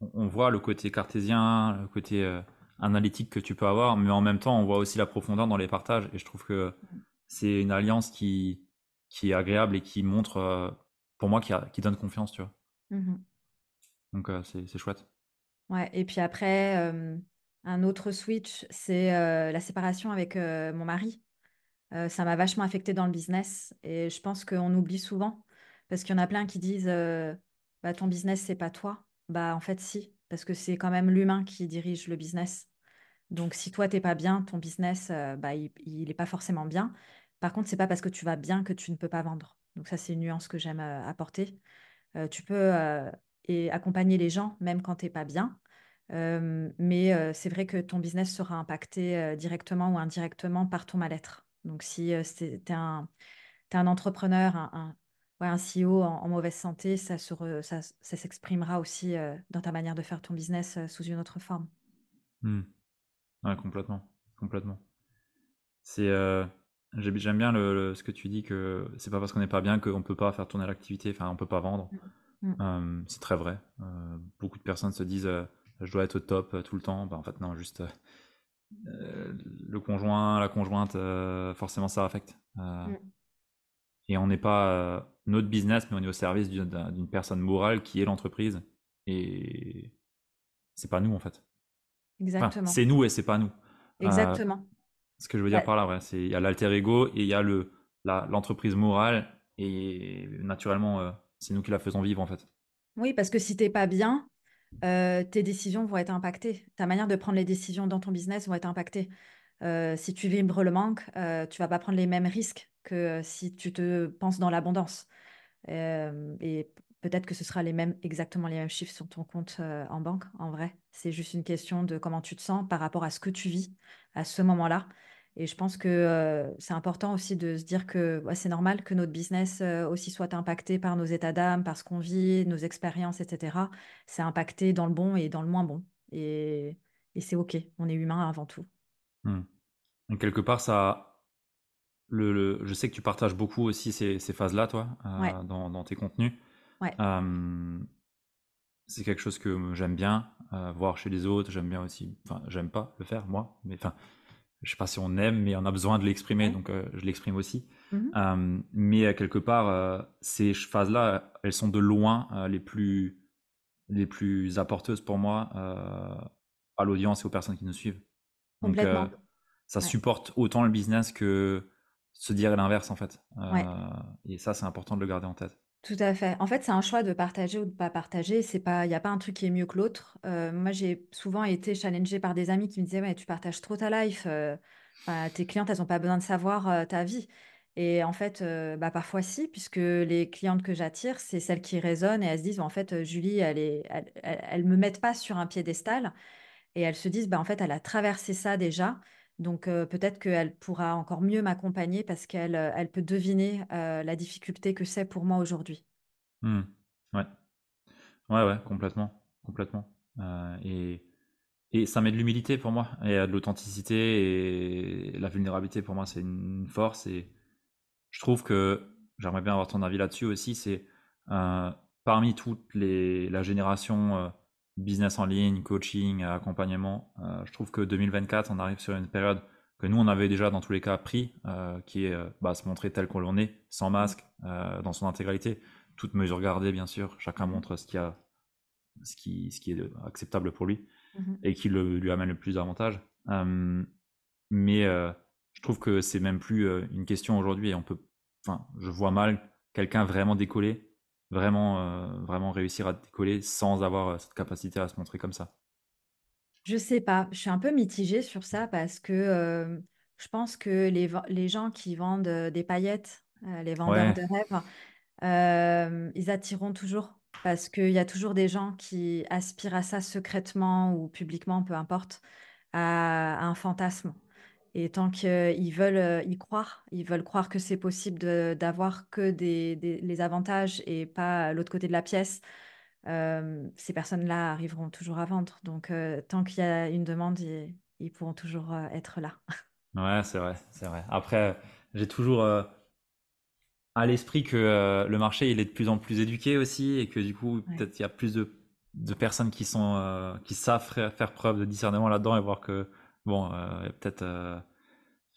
on voit le côté cartésien, le côté analytique que tu peux avoir, mais en même temps, on voit aussi la profondeur dans les partages. Et je trouve que mmh c'est une alliance qui, qui est agréable et qui montre, euh, pour moi, qui, qui, donne confiance, tu vois. Mmh Donc, euh, c'est chouette. Ouais, et puis après, un autre switch, c'est la séparation avec mon mari. ça m'a vachement affecté dans le business et je pense qu'on oublie souvent parce qu'il y en a plein qui disent bah, ton business, c'est pas toi. Bah, en fait, si, parce que c'est quand même l'humain qui dirige le business. Donc, si toi, t'es pas bien, ton business, bah, il n'est pas forcément bien. Par contre, c'est pas parce que tu vas bien que tu ne peux pas vendre. Donc, ça, c'est une nuance que j'aime apporter. tu peux et accompagner les gens, même quand tu n'es pas bien. mais c'est vrai que ton business sera impacté directement ou indirectement par ton mal-être. Donc, si tu es, un entrepreneur, un, un, CEO en, mauvaise santé, ça, ça, s'exprimera aussi dans ta manière de faire ton business sous une autre forme. Mmh. Ouais, complètement. Complètement. C'est. Euh, j'aime bien le, ce que tu dis que c'est pas parce qu'on n'est pas bien qu'on peut pas faire tourner l'activité, enfin on peut pas vendre. Mm. Mm. Euh, c'est très vrai. Euh, beaucoup de personnes se disent je dois être au top tout le temps. Bah, en fait non, juste le conjoint, la conjointe, forcément ça affecte. Mm. Et on n'est pas notre business, mais on est au service d'une personne morale qui est l'entreprise. Et c'est pas nous en fait. Exactement. c'est nous et c'est pas nous. Exactement. ce que je veux dire par là, ouais, c'est il y a l'alter ego et il y a le l'entreprise morale et naturellement, c'est nous qui la faisons vivre en fait. Oui, parce que si t'es pas bien, tes décisions vont être impactées. Ta manière de prendre les décisions dans ton business va être impactée. si tu vibres le manque, tu vas pas prendre les mêmes risques que si tu te penses dans l'abondance. et peut-être que ce sera les mêmes, exactement les mêmes chiffres sur ton compte en banque, en vrai. C'est juste une question de comment tu te sens par rapport à ce que tu vis à ce moment-là. Et je pense que c'est important aussi de se dire que c'est normal que notre business aussi soit impacté par nos états d'âme, par ce qu'on vit, nos expériences, etc. C'est impacté dans le bon et dans le moins bon. Et, c'est OK, on est humain avant tout. Mmh. Donc, quelque part, ça. Le, je sais que tu partages beaucoup aussi ces, phases-là, toi, dans, tes contenus. Ouais. c'est quelque chose que j'aime bien voir chez les autres. J'aime bien aussi. Enfin, j'aime pas le faire, moi. Mais enfin je sais pas si on aime, mais on a besoin de l'exprimer, donc euh, je l'exprime aussi. Mmh euh, mais quelque part, euh, ces phases-là, elles sont de loin les plus les plus apporteuses pour moi à l'audience et aux personnes qui nous suivent. Donc ça supporte autant le business que se dire l'inverse en fait. Et ça, c'est important de le garder en tête. Tout à fait. En fait, c'est un choix de partager ou de pas partager. C'est pas, il n'y a pas un truc qui est mieux que l'autre. Euh, moi, j'ai souvent été challengée par des amis qui me disaient, tu partages trop ta life. Euh, tes clientes, elles n'ont pas besoin de savoir euh, ta vie. Et en fait, bah, parfois si, puisque les clientes que j'attire, c'est celles qui résonnent et elles se disent, en fait, Julie, elle est, elle, me mettent pas sur un piédestal et elles se disent, bah, en fait, elle a traversé ça déjà. Donc peut-être qu'elle pourra encore mieux m'accompagner parce qu'elle elle peut deviner la difficulté que c'est pour moi aujourd'hui. Mmh. Ouais. Ouais, ouais, complètement. Complètement. et, et ça met de l'humilité pour moi, et de l'authenticité, et la vulnérabilité pour moi, c'est une force. Et je trouve que j'aimerais bien avoir ton avis là-dessus aussi. C'est parmi toutes les la génération business en ligne, coaching, accompagnement. Euh, je trouve que 2024, on arrive sur une période que nous, on avait déjà dans tous les cas pris, euh, qui est euh, bah, se montrer tel qu'on l'on est, sans masque, dans son intégralité, toute mesure gardée, bien sûr. Chacun montre ce qui, a, ce qui, ce qui est acceptable pour lui mmh et qui le, lui amène le plus d'avantages. mais je trouve que c'est même plus une question aujourd'hui et on peut, enfin, je vois mal quelqu'un vraiment décoller vraiment, euh, vraiment réussir à décoller sans avoir euh, cette capacité à se montrer comme ça Je sais pas, je suis un peu mitigée sur ça parce que euh, je pense que les, les gens qui vendent des paillettes, les vendeurs de rêves, ils attireront toujours parce qu'il y a toujours des gens qui aspirent à ça secrètement ou publiquement, peu importe, à un fantasme. Et tant qu'ils veulent euh, y croire, ils veulent croire que c'est possible d'avoir que des, les avantages et pas l'autre côté de la pièce, euh, ces personnes-là arriveront toujours à vendre. Donc, euh, tant qu'il y a une demande, ils, pourront toujours être là. Ouais, c'est vrai, c'est vrai. Après, j'ai toujours à l'esprit que le marché il est de plus en plus éduqué aussi et que du coup, peut-être il y a plus de, de personnes qui sont qui savent faire preuve de discernement là-dedans et voir que Bon, euh, peut-être. Euh,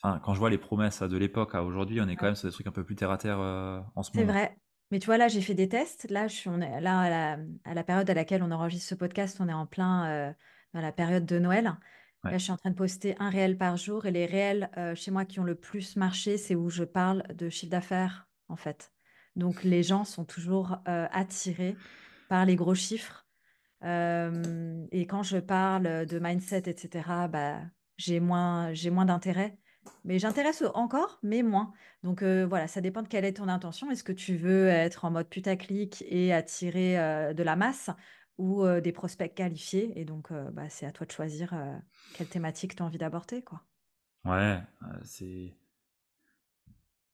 quand je vois les promesses de l'époque à aujourd'hui, on est quand même sur des trucs un peu plus terre à terre euh, en ce moment. C'est vrai. Mais tu vois, là, j'ai fait des tests. Là, je suis on est, là à la, période à laquelle on enregistre ce podcast, on est en plein dans la période de Noël. Là, je suis en train de poster un réel par jour. Et les réels chez moi qui ont le plus marché, c'est où je parle de chiffre d'affaires, en fait. Donc, les gens sont toujours attirés par les gros chiffres. et quand je parle de mindset, etc., bah, j'ai moins, j'ai moins d'intérêt. Mais j'intéresse encore, mais moins. Donc euh, voilà, ça dépend de quelle est ton intention. Est-ce que tu veux être en mode putaclic et attirer euh, de la masse ou euh, des prospects qualifiés? Et donc, bah, c'est à toi de choisir quelle thématique tu as envie d'aborder. Quoi. Ouais, c'est.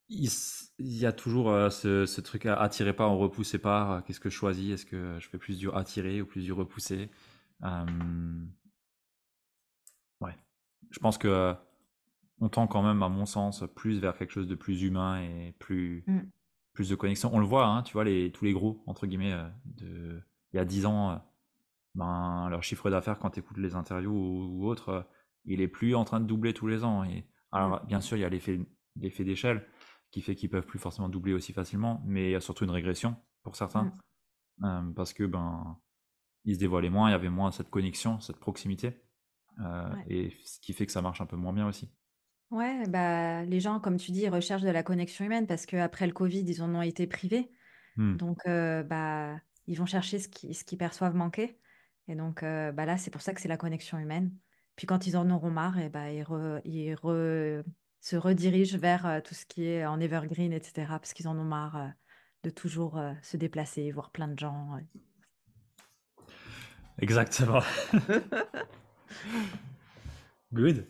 Il, y a toujours ce, truc à attirer pas, on repoussait pas. Qu'est-ce que je choisis? Est-ce que je fais plus du attirer ou plus du repousser? Je pense que euh, on tend quand même, à mon sens, plus vers quelque chose de plus humain et plus, mm. plus de connexion. On le voit, hein, tu vois, les, tous les gros, entre guillemets, euh, de, il y a 10 ans, euh, ben, leur chiffre d'affaires, quand tu écoutes les interviews ou, autres, il est plus en train de doubler tous les ans. Et, alors, mm. bien sûr, il y a l'effet, l'effet d'échelle qui fait qu'ils peuvent plus forcément doubler aussi facilement, mais il y a surtout une régression pour certains. Mm. parce que ben, ils se dévoilaient moins, il y avait moins cette connexion, cette proximité. Euh, Ouais. et ce qui fait que ça marche un peu moins bien aussi. Ouais, bah, les gens, comme tu dis, recherchent de la connexion humaine parce qu'après le Covid, ils en ont été privés. Hmm. Donc, euh, bah, ils vont chercher ce qui- ce qu'ils perçoivent manquer. Et donc, euh, bah, là, c'est pour ça que c'est la connexion humaine. Puis quand ils en auront marre, et bah, ils, re- ils re- se redirigent vers euh, tout ce qui est en evergreen, etc. Parce qu'ils en ont marre euh, de toujours euh, se déplacer, voir plein de gens. Exactement. *laughs* Good.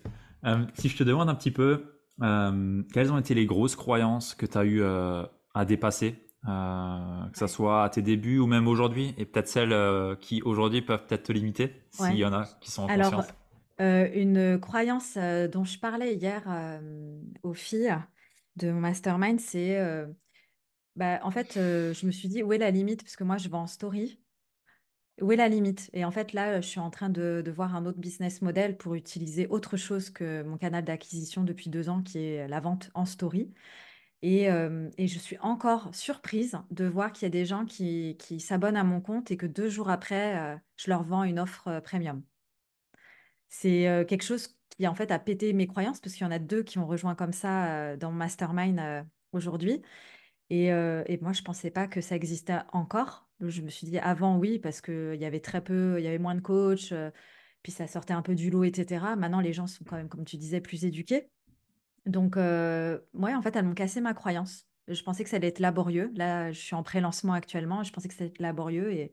Euh, si je te demande un petit peu, euh, quelles ont été les grosses croyances que tu as eu euh, à dépasser, euh, que ce soit à tes débuts ou même aujourd'hui, et peut-être celles qui aujourd'hui peuvent peut-être te limiter, s'il Ouais. y en a qui sont en Alors, conscience. une croyance dont je parlais hier aux filles de mon mastermind, c'est, bah, en fait, je me suis dit, où est la limite? Parce que moi, je vais en story. Où est la limite? Et en fait, là, je suis en train de, voir un autre business model pour utiliser autre chose que mon canal d'acquisition depuis deux ans, qui est la vente en story. Et, euh, je suis encore surprise de voir qu'il y a des gens qui, s'abonnent à mon compte et que deux jours après, euh, je leur vends une offre euh, premium. C'est quelque chose qui, en fait, a pété mes croyances parce qu'il y en a deux qui ont rejoint comme ça dans mon mastermind aujourd'hui. Et, moi, je pensais pas que ça existait encore. Je me suis dit avant, oui, parce qu'il y avait très peu, il y avait moins de coachs, euh, puis ça sortait un peu du lot, etc. Maintenant, les gens sont quand même, comme tu disais, plus éduqués. Donc, euh, ouais, en fait, elles m'ont cassé ma croyance. Je pensais que ça allait être laborieux. Là, je suis en pré-lancement actuellement. Je pensais que ça allait être laborieux et, et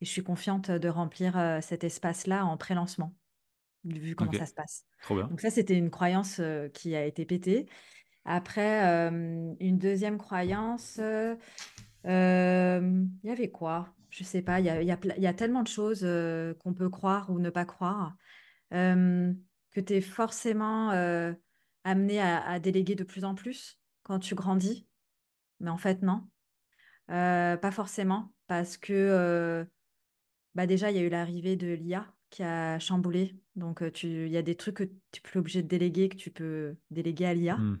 je suis confiante de remplir euh, cet espace-là en pré-lancement, vu comment ça se passe. trop bien. Donc ça, c'était une croyance qui a été pétée. Après, euh, une deuxième croyance, euh, il y avait quoi? Je sais pas, il y a, tellement de choses qu'on peut croire ou ne pas croire, que tu es forcément amené à, déléguer de plus en plus quand tu grandis. Mais en fait, non. Pas forcément, parce que bah déjà, il y a eu l'arrivée de l'IA qui a chamboulé. Donc, il y a des trucs que tu n'es plus obligé de déléguer, que tu peux déléguer à l'IA. Hmm.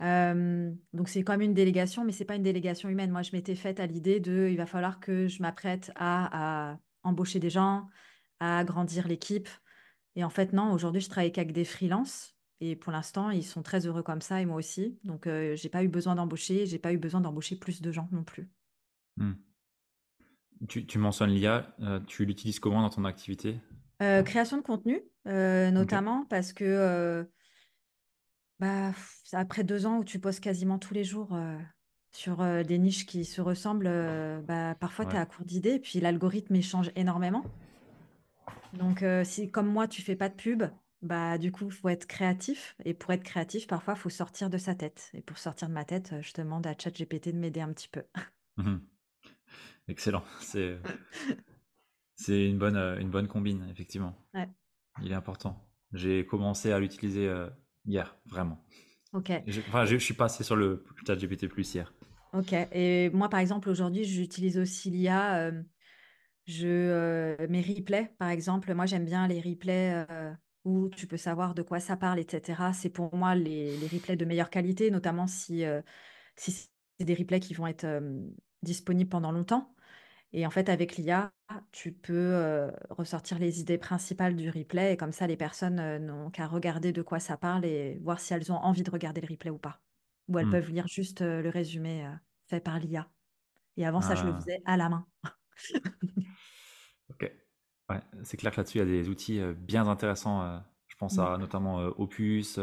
Euh, donc c'est comme une délégation, mais c'est pas une délégation humaine. Moi, je m'étais faite à l'idée de, il va falloir que je m'apprête à, à embaucher des gens, à agrandir l'équipe. Et en fait, non, aujourd'hui, je travaille qu'avec des freelances. Et pour l'instant, ils sont très heureux comme ça, et moi aussi. Donc, euh, j'ai pas eu besoin d'embaucher, j'ai pas eu besoin d'embaucher plus de gens non plus. Hmm. Tu, tu mentionnes l'IA, euh, tu l'utilises comment dans ton activité? Euh, création de contenu, euh, notamment parce que Bah, pff, après deux ans où tu postes quasiment tous les jours euh, sur euh, des niches qui se ressemblent, euh, bah, parfois tu es Ouais. à court d'idées et puis l'algorithme il change énormément. Donc, euh, si comme moi tu fais pas de pub, bah, du coup, il faut être créatif. Et pour être créatif, parfois, il faut sortir de sa tête. Et pour sortir de ma tête, euh, je demande à ChatGPT de m'aider un petit peu. Mhm. Excellent. C'est, c'est une bonne, euh, une bonne combine, effectivement. Ouais, Il est important. J'ai commencé à l'utiliser euh, hier, vraiment. ok. J'ai- Enfin, je je suis passé sur le chat GPT plus hier. Ok. Et moi, par exemple, aujourd'hui, j'utilise aussi l'IA. euh, je, euh, mes replays, par exemple, moi, j'aime bien les replays euh, où tu peux savoir de quoi ça parle, etc. C'est pour moi les, les replays de meilleure qualité, notamment si, euh, si c'est des replays qui vont être euh, disponibles pendant longtemps. Et en fait, avec l'IA, tu peux euh, ressortir les idées principales du replay et comme ça, les personnes euh, n'ont qu'à regarder de quoi ça parle et voir si elles ont envie de regarder le replay ou pas. Ou elles Hmm. peuvent lire juste euh, le résumé fait par l'IA. Et avant ça, je le Ah, faisais à la main. *laughs* ok. Ouais, c'est clair que là-dessus, il y a des outils bien intéressants. je pense Mm. à notamment Opus,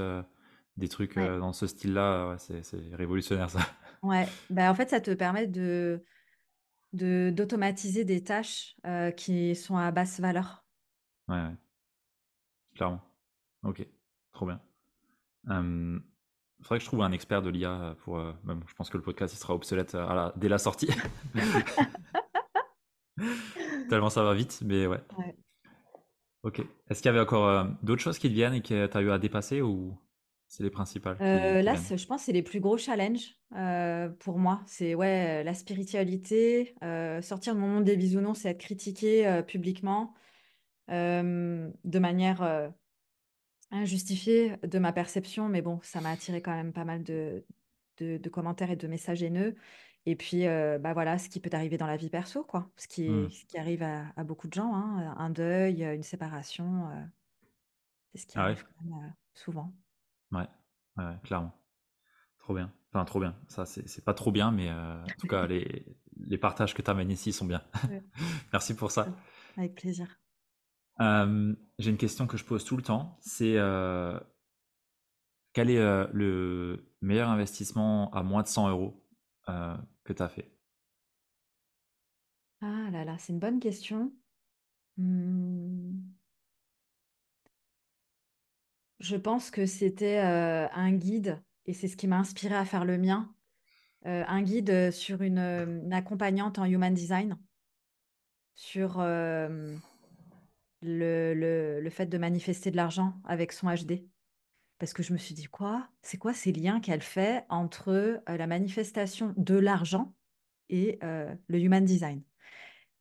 des trucs Ouais, dans ce style-là. ouais, c'est révolutionnaire, ça. ouais. Bah, en fait, ça te permet de, de, d'automatiser des tâches euh, qui sont à basse valeur. Ouais, ouais, clairement. Ok, trop bien. Euh, faudrait que je trouve un expert de l'IA pour. euh, je pense que le podcast il sera obsolète euh, à la- dès la sortie. *laughs* Tellement ça va vite, mais ouais. Ouais. Ok. Est-ce qu'il y avait encore d'autres choses qui te viennent et que tu as eu à dépasser ou? C'est les principales Euh, là, je pense que c'est les plus gros challenges euh, pour moi. C'est ouais, la spiritualité, euh, sortir de mon monde des bisounours, c'est être critiqué euh, publiquement euh, de manière euh, injustifiée de ma perception. Mais bon, ça m'a attiré quand même pas mal de, de, de commentaires et de messages haineux. Et puis, euh, bah voilà, ce qui peut arriver dans la vie perso, quoi. Ce qui, est- ce qui arrive à, à beaucoup de gens, hein. Un deuil, une séparation, euh, c'est ce qui Ah ouais, arrive quand même euh, souvent. Ouais, ouais, clairement. Trop bien. Enfin, trop bien. Ça, c'est c'est pas trop bien, mais euh, en tout cas, *laughs* les, les partages que tu amènes ici sont bien. Ouais. *laughs* Merci pour ça. Avec plaisir. Euh, J'ai une question que je pose tout le temps. C'est euh, quel est euh, le meilleur investissement à moins de 100 euros euh, que tu as fait? Ah là là, c'est une bonne question. Hmm, Je pense que c'était euh, un guide, et c'est ce qui m'a inspiré à faire le mien, euh, un guide euh, sur une, accompagnante en human design, sur le, le, fait de manifester de l'argent avec son HD. Parce que je me suis dit, quoi? C'est quoi ces liens qu'elle fait entre la manifestation de l'argent et le human design?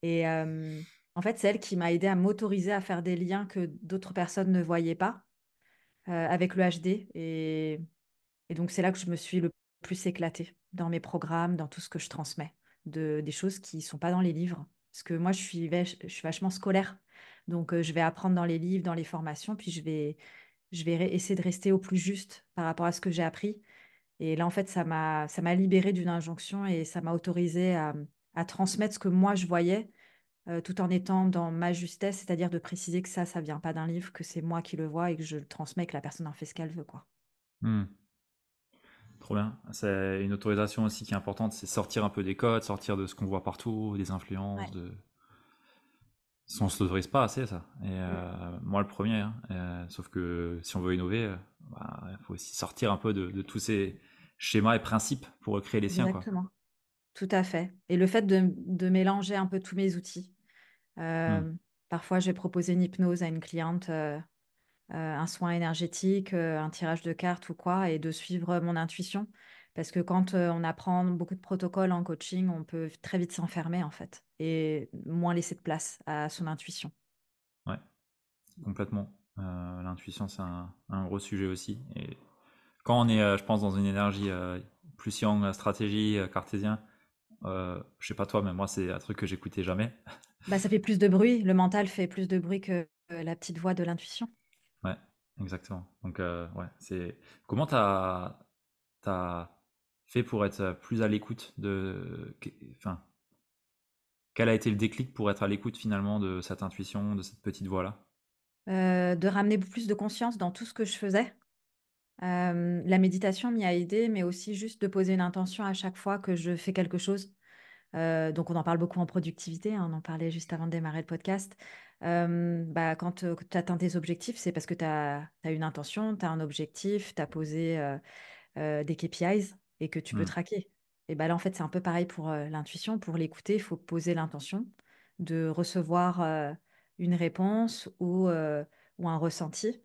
Et en fait, c'est elle qui m'a aidé à m'autoriser à faire des liens que d'autres personnes ne voyaient pas avec le HD. Et, donc, c'est là que je me suis le plus éclatée dans mes programmes, dans tout ce que je transmets, de, des choses qui ne sont pas dans les livres. Parce que moi, je suis, je suis vachement scolaire. Donc, euh, je vais apprendre dans les livres, dans les formations, puis je vais, je vais essayer de rester au plus juste par rapport à ce que j'ai appris. Et là, en fait, ça m'a, libérée d'une injonction et ça m'a autorisé à, à transmettre ce que moi, je voyais euh, tout en étant dans ma justesse, c'est-à-dire de préciser que ça, ça vient pas d'un livre, que c'est moi qui le vois et que je le transmets, que la personne en fait ce qu'elle veut, quoi. Hmm. Trop bien. C'est une autorisation aussi qui est importante, c'est sortir un peu des codes, sortir de ce qu'on voit partout, des influences, Ouais. de... On se l'autorise pas assez ça. Et euh, moi le premier. hein. Euh, sauf que si on veut innover, euh, bah, il faut aussi sortir un peu de, de tous ces schémas et principes pour créer les siens, quoi. Tout à fait. Et le fait de, de mélanger un peu tous mes outils. Euh, parfois, je vais proposer une hypnose à une cliente, euh, euh, un soin énergétique, un tirage de cartes ou quoi, et de suivre mon intuition. Parce que quand on apprend beaucoup de protocoles en coaching, on peut très vite s'enfermer, en fait, et moins laisser de place à son intuition. Ouais, complètement. Euh, l'intuition, c'est un, un gros sujet aussi. Et quand on est, je pense, dans une énergie plus euh, stratégie, cartésien, euh, je sais pas toi, mais moi, c'est un truc que j'écoutais jamais. *laughs* Bah, ça fait plus de bruit, le mental fait plus de bruit que euh, la petite voix de l'intuition. Ouais, exactement. Donc, euh, ouais, c'est. Comment t'as fait pour être plus à l'écoute de. Enfin, quel a été le déclic pour être à l'écoute finalement de cette intuition, de cette petite voix-là? Euh, de ramener plus de conscience dans tout ce que je faisais. Euh, la méditation m'y a aidé, mais aussi juste de poser une intention à chaque fois que je fais quelque chose. Euh, donc, on en parle beaucoup en productivité, hein, on en parlait juste avant de démarrer le podcast. Euh, bah, quand tu atteins tes objectifs, c'est parce que tu as, une intention, tu as un objectif, tu as posé des KPIs et que tu peux Hmm, traquer. Et bah là, en fait, c'est un peu pareil pour l'intuition. Pour l'écouter, il faut poser l'intention de recevoir une réponse ou, ou un ressenti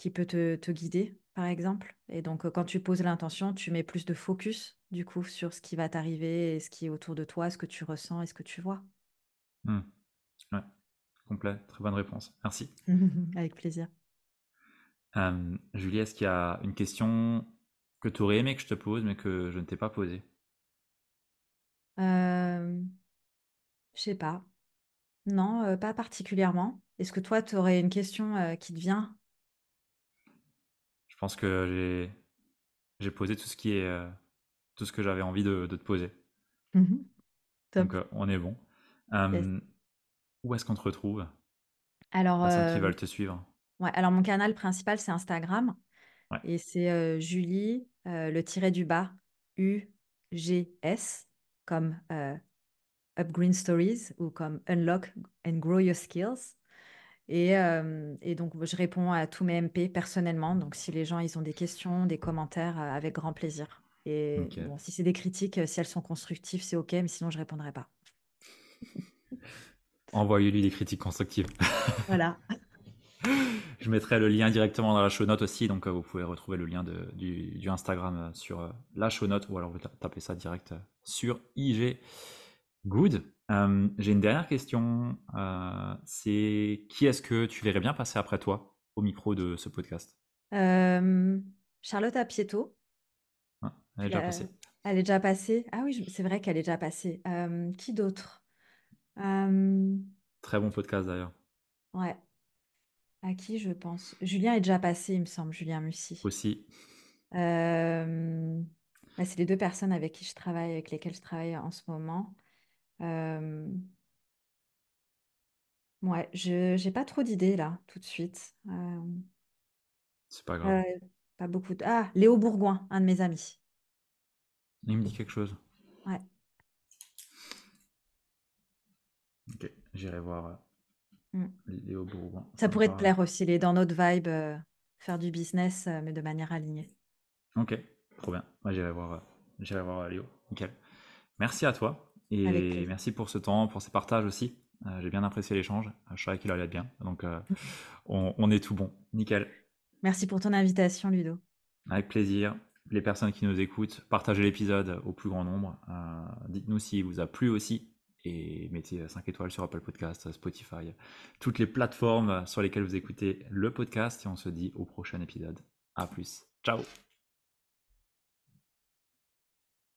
qui peut te, te guider, par exemple. Et donc, quand tu poses l'intention, tu mets plus de focus, du coup, sur ce qui va t'arriver et ce qui est autour de toi, ce que tu ressens et ce que tu vois. hmm. Ouais, complet, très bonne réponse. Merci. *laughs* Avec plaisir. Euh, Julie, est-ce qu'il y a une question que tu aurais aimé que je te pose, mais que je ne t'ai pas posée? Euh, je sais pas. Non, euh, pas particulièrement. Est-ce que toi, tu aurais une question euh, qui te vient? Je pense que j'ai posé tout ce qui est euh, tout ce que j'avais envie de, de te poser. Top. Donc euh, on est bon. Yes. Où est-ce qu'on te retrouve? Alors, Personnes qui euh, veulent te suivre. ouais, alors, mon canal principal, c'est Instagram. Ouais. Et c'est Julie, le tiret du bas, U-G-S, comme euh, Up Green Stories ou comme Unlock and Grow Your Skills. Et, euh, et donc, je réponds à tous mes MP personnellement. Donc, si les gens ils ont des questions, des commentaires, euh, avec grand plaisir. Et bon, si c'est des critiques, euh, si elles sont constructives, c'est OK, mais sinon, je répondrai pas. *laughs* Envoyez-lui des critiques constructives. *laughs* Voilà. Je mettrai le lien directement dans la show note aussi, donc vous pouvez retrouver le lien de, du, du Instagram sur la show note ou alors vous ta- tapez ça direct sur IG. Good. Euh, J'ai une dernière question. euh, c'est qui est-ce que tu verrais bien passer après toi au micro de ce podcast? Euh, Charlotte Apieto. Hein Elle est déjà passée. Elle est déjà passée. Ah oui, c'est vrai qu'elle est déjà passée. Qui d'autre? Très bon podcast d'ailleurs. ouais, à qui je pense? Julien est déjà passé, il me semble, Julien Mussy. Aussi, Euh, bah, c'est les deux personnes avec qui je travaille, avec lesquelles je travaille en ce moment. Euh, ouais, je j'ai pas trop d'idées là, tout de suite. Euh, c'est pas grave. euh, pas beaucoup de... Ah, Léo Bourgoin, un de mes amis. Il me dit quelque chose. Ouais. Ok, j'irai voir euh, Mm. Léo Bourgoin. Ça me pourrait te parle. plaire aussi, il est dans notre vibe, euh, faire du business, euh, mais de manière alignée. Ok, trop bien. Moi, j'irai voir, euh, j'irai voir euh, Léo. Nickel. Merci à toi et merci pour ce temps, pour ces partages aussi. Euh, J'ai bien apprécié l'échange. Euh, Je savais qu'il allait bien. Donc, euh, *laughs* on, on est tout bon. Nickel. Merci pour ton invitation, Ludo. Avec plaisir. Les personnes qui nous écoutent, partagez l'épisode au plus grand nombre. Euh, Dites-nous s'il vous a plu aussi. Et mettez 5 étoiles sur Apple Podcast, Spotify, toutes les plateformes sur lesquelles vous écoutez le podcast. Et on se dit au prochain épisode. À plus. Ciao